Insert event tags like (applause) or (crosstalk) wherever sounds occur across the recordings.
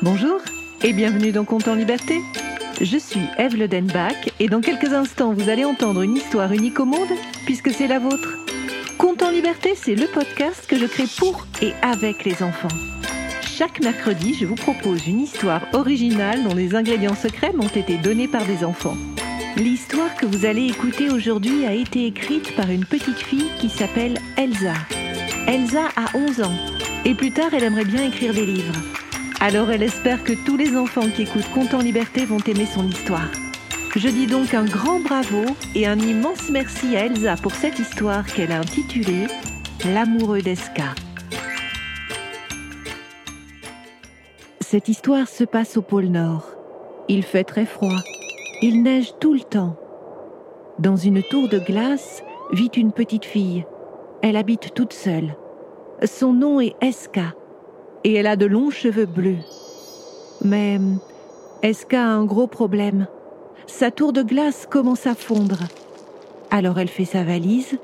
Bonjour et bienvenue dans Compte en Liberté. Je suis Eve Ledenbach et dans quelques instants vous allez entendre une histoire unique au monde puisque c'est la vôtre. Compte en Liberté, c'est le podcast que je crée pour et avec les enfants. Chaque mercredi, je vous propose une histoire originale dont les ingrédients secrets m'ont été donnés par des enfants. L'histoire que vous allez écouter aujourd'hui a été écrite par une petite fille qui s'appelle Elsa. Elsa a 11 ans et plus tard elle aimerait bien écrire des livres. Alors elle espère que tous les enfants qui écoutent Compte en Liberté vont aimer son histoire. Je dis donc un grand bravo et un immense merci à Elsa pour cette histoire qu'elle a intitulée L'amoureux d'Esca. Cette histoire se passe au pôle Nord. Il fait très froid. Il neige tout le temps. Dans une tour de glace vit une petite fille. Elle habite toute seule. Son nom est Esca et elle a de longs cheveux bleus. Mais Esca a un gros problème? Sa tour de glace commence à fondre. Alors elle fait sa valise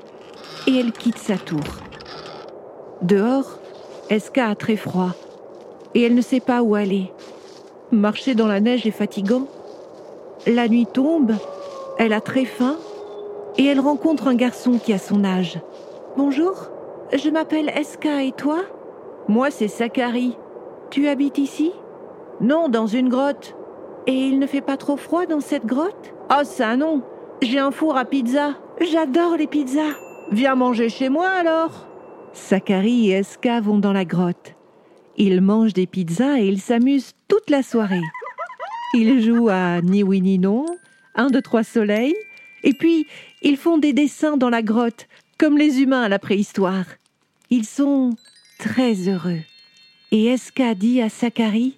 et elle quitte sa tour. Dehors, Esca a très froid? Et elle ne sait pas où aller. Marcher dans la neige est fatigant. La nuit tombe, elle a très faim et elle rencontre un garçon qui a son âge. Bonjour, je m'appelle Esca et toi? Moi, c'est Sakari. Tu habites ici? Non, dans une grotte. Et il ne fait pas trop froid dans cette grotte? Oh, ça non J'ai un four à pizza. J'adore les pizzas. Viens manger chez moi alors Sakari et Eska vont dans la grotte. Ils mangent des pizzas et ils s'amusent toute la soirée. Ils jouent à ni oui ni non, un, deux, trois soleils, et puis ils font des dessins dans la grotte, comme les humains à la préhistoire. Ils sont très heureux. Et Eska dit à Sakari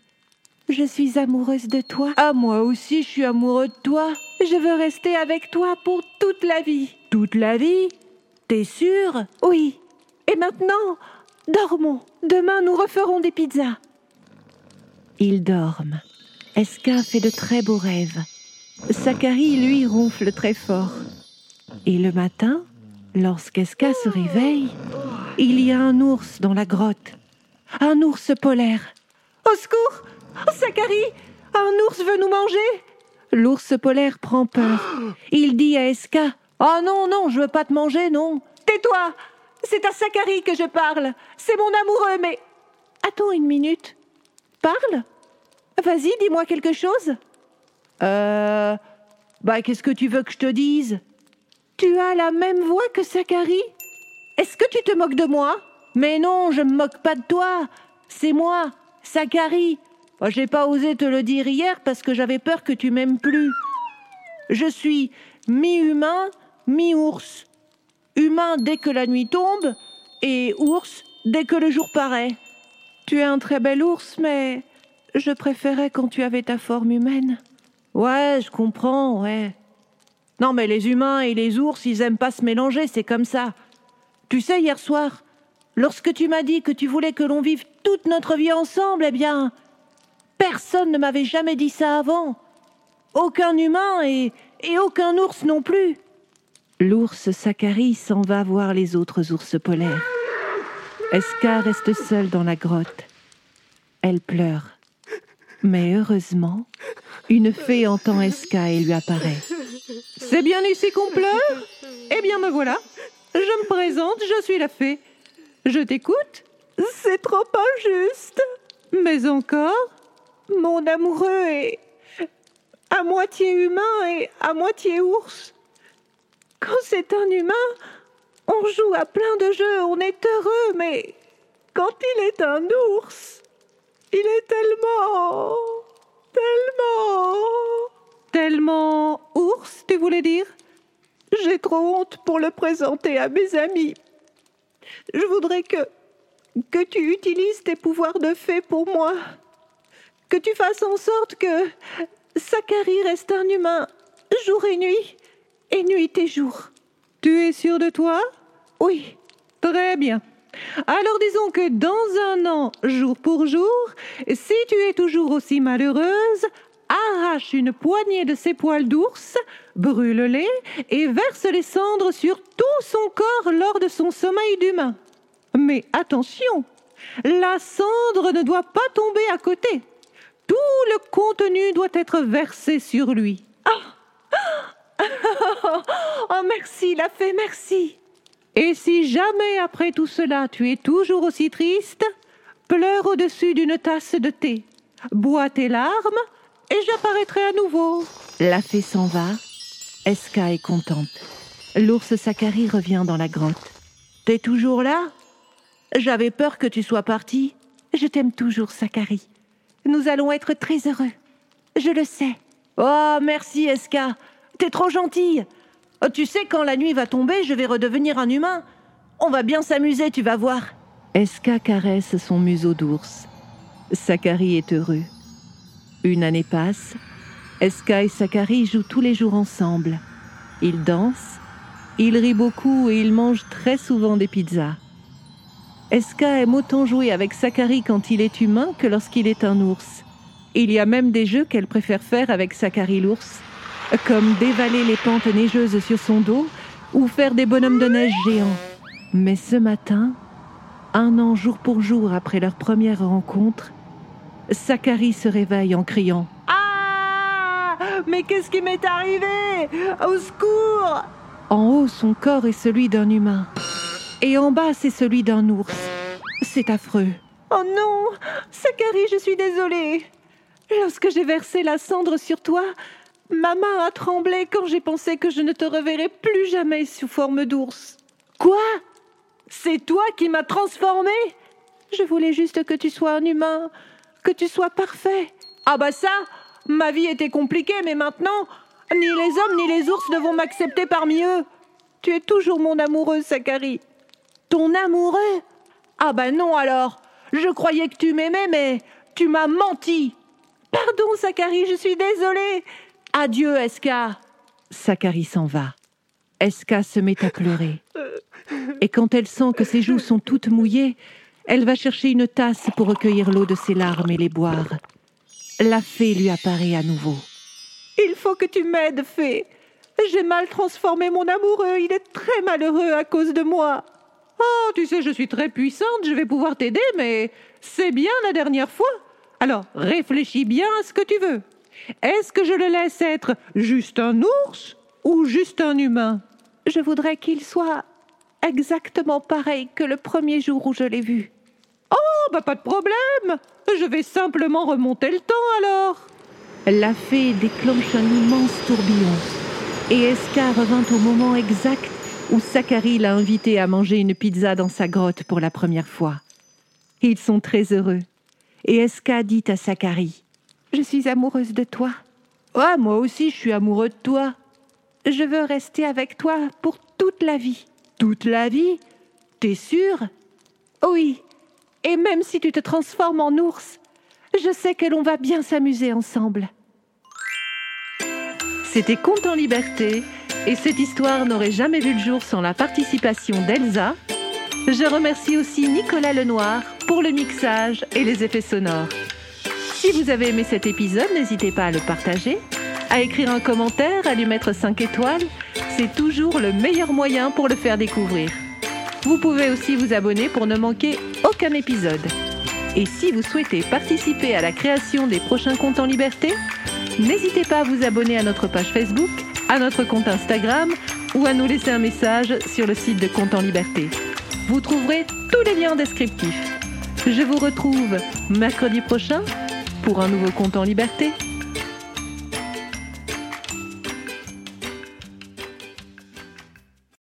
Je suis amoureuse de toi? Ah, moi aussi, je suis amoureux de toi. Je veux rester avec toi pour toute la vie. Toute la vie? T'es sûr? Oui. Et maintenant, dormons. Demain, nous referons des pizzas. Ils dorment. Eska fait de très beaux rêves. Sakari, lui, ronfle très fort. Et le matin, lorsqu'Eska se réveille, il y a un ours dans la grotte. Un ours polaire. Au secours oh, Un ours veut nous manger L'ours polaire prend peur. Il dit à Eska Oh non, non, je veux pas te manger, non. Tais-toi C'est à Sakari que je parle. C'est mon amoureux, mais. Attends une minute. Parle Vas-y, dis-moi quelque chose. Euh. Bah, qu'est-ce que tu veux que je te dise? Tu as la même voix que Sakari est-ce que tu te moques de moi? Mais non, je me moque pas de toi. C'est moi. Je j'ai pas osé te le dire hier parce que j'avais peur que tu m'aimes plus. Je suis mi-humain, mi-ours. Humain dès que la nuit tombe et ours dès que le jour paraît. Tu es un très bel ours, mais je préférais quand tu avais ta forme humaine. Ouais, je comprends, ouais. Non, mais les humains et les ours, ils aiment pas se mélanger, c'est comme ça. Tu sais, hier soir, lorsque tu m'as dit que tu voulais que l'on vive toute notre vie ensemble, eh bien, personne ne m'avait jamais dit ça avant. Aucun humain et, et aucun ours non plus. L'ours Sakari s'en va voir les autres ours polaires. Eska reste seule dans la grotte. Elle pleure. Mais heureusement, une fée entend Eska et lui apparaît. C'est bien ici qu'on pleure? Eh bien me voilà. Je me présente, je suis la fée. Je t'écoute C'est trop injuste. Mais encore Mon amoureux est à moitié humain et à moitié ours. Quand c'est un humain, on joue à plein de jeux, on est heureux, mais quand il est un ours, il est tellement... tellement... Tellement ours, tu voulais dire? J'ai trop honte pour le présenter à mes amis. Je voudrais que, que tu utilises tes pouvoirs de fée pour moi. Que tu fasses en sorte que Sakari reste un humain jour et nuit, et nuit et jour. Tu es sûr de toi? Oui. Très bien. Alors disons que dans un an, jour pour jour, si tu es toujours aussi malheureuse, arrache une poignée de ses poils d'ours, brûle-les et verse les cendres sur tout son corps lors de son sommeil d'humain. Mais attention, la cendre ne doit pas tomber à côté. Tout le contenu doit être versé sur lui. Oh, (laughs) oh merci, la fée, merci. Et si jamais après tout cela tu es toujours aussi triste, pleure au-dessus d'une tasse de thé, bois tes larmes et j'apparaîtrai à nouveau. La fée s'en va. Eska est contente. L'ours Sakari revient dans la grotte. T'es toujours là? J'avais peur que tu sois parti. Je t'aime toujours, Sakari. Nous allons être très heureux. Je le sais. Oh, merci, Eska. T'es trop gentille. Tu sais, quand la nuit va tomber, je vais redevenir un humain. On va bien s'amuser, tu vas voir. Eska caresse son museau d'ours. Sakari est heureux. Une année passe. Eska et Sakari jouent tous les jours ensemble. Ils dansent, ils rient beaucoup et ils mangent très souvent des pizzas. Eska aime autant jouer avec Sakari quand il est humain que lorsqu'il est un ours. Il y a même des jeux qu'elle préfère faire avec Sakari l'ours, comme dévaler les pentes neigeuses sur son dos ou faire des bonhommes de neige géants. Mais ce matin, un an jour pour jour après leur première rencontre, Sakari se réveille en criant Mais qu'est-ce qui m'est arrivé? Au secours En haut, son corps est celui d'un humain et en bas c'est celui d'un ours. C'est affreux. Oh non Sakari, je suis désolée. Lorsque j'ai versé la cendre sur toi, ma main a tremblé quand j'ai pensé que je ne te reverrais plus jamais sous forme d'ours. Quoi? C'est toi qui m'as transformé? Je voulais juste que tu sois un humain, que tu sois parfait. Ah bah ça, ma vie était compliquée, mais maintenant, ni les hommes ni les ours ne vont m'accepter parmi eux. Tu es toujours mon amoureux, Sakari. Ton amoureux? Ah ben non alors Je croyais que tu m'aimais, mais tu m'as menti Pardon, Sakari, je suis désolée Adieu, Eska Sakari s'en va. Eska se met à pleurer. Et quand elle sent que ses joues sont toutes mouillées, elle va chercher une tasse pour recueillir l'eau de ses larmes et les boire. La fée lui apparaît à nouveau. Il faut que tu m'aides, fée. J'ai mal transformé mon amoureux, il est très malheureux à cause de moi. Oh, tu sais, je suis très puissante, je vais pouvoir t'aider, mais c'est bien la dernière fois. Alors, réfléchis bien à ce que tu veux. Est-ce que je le laisse être juste un ours ou juste un humain? Je voudrais qu'il soit exactement pareil que le premier jour où je l'ai vu. Oh, bah pas de problème. Je vais simplement remonter le temps alors. La fée déclenche un immense tourbillon et Esca revint au moment exact où Sakari l'a invité à manger une pizza dans sa grotte pour la première fois. Ils sont très heureux. Et Eska dit à Sakari Je suis amoureuse de toi. Ah, moi aussi, je suis amoureux de toi. Je veux rester avec toi pour toute la vie. Toute la vie T'es sûr Oui. Et même si tu te transformes en ours, je sais que l'on va bien s'amuser ensemble. C'était Conte en liberté et cette histoire n'aurait jamais vu le jour sans la participation d'Elsa. Je remercie aussi Nicolas Lenoir pour le mixage et les effets sonores. Si vous avez aimé cet épisode, n'hésitez pas à le partager, à écrire un commentaire, à lui mettre 5 étoiles. C'est toujours le meilleur moyen pour le faire découvrir. Vous pouvez aussi vous abonner pour ne manquer aucun épisode. Et si vous souhaitez participer à la création des prochains comptes en liberté, n'hésitez pas à vous abonner à notre page Facebook à notre compte Instagram ou à nous laisser un message sur le site de Compte en Liberté. Vous trouverez tous les liens descriptifs. Je vous retrouve mercredi prochain pour un nouveau Compte en Liberté.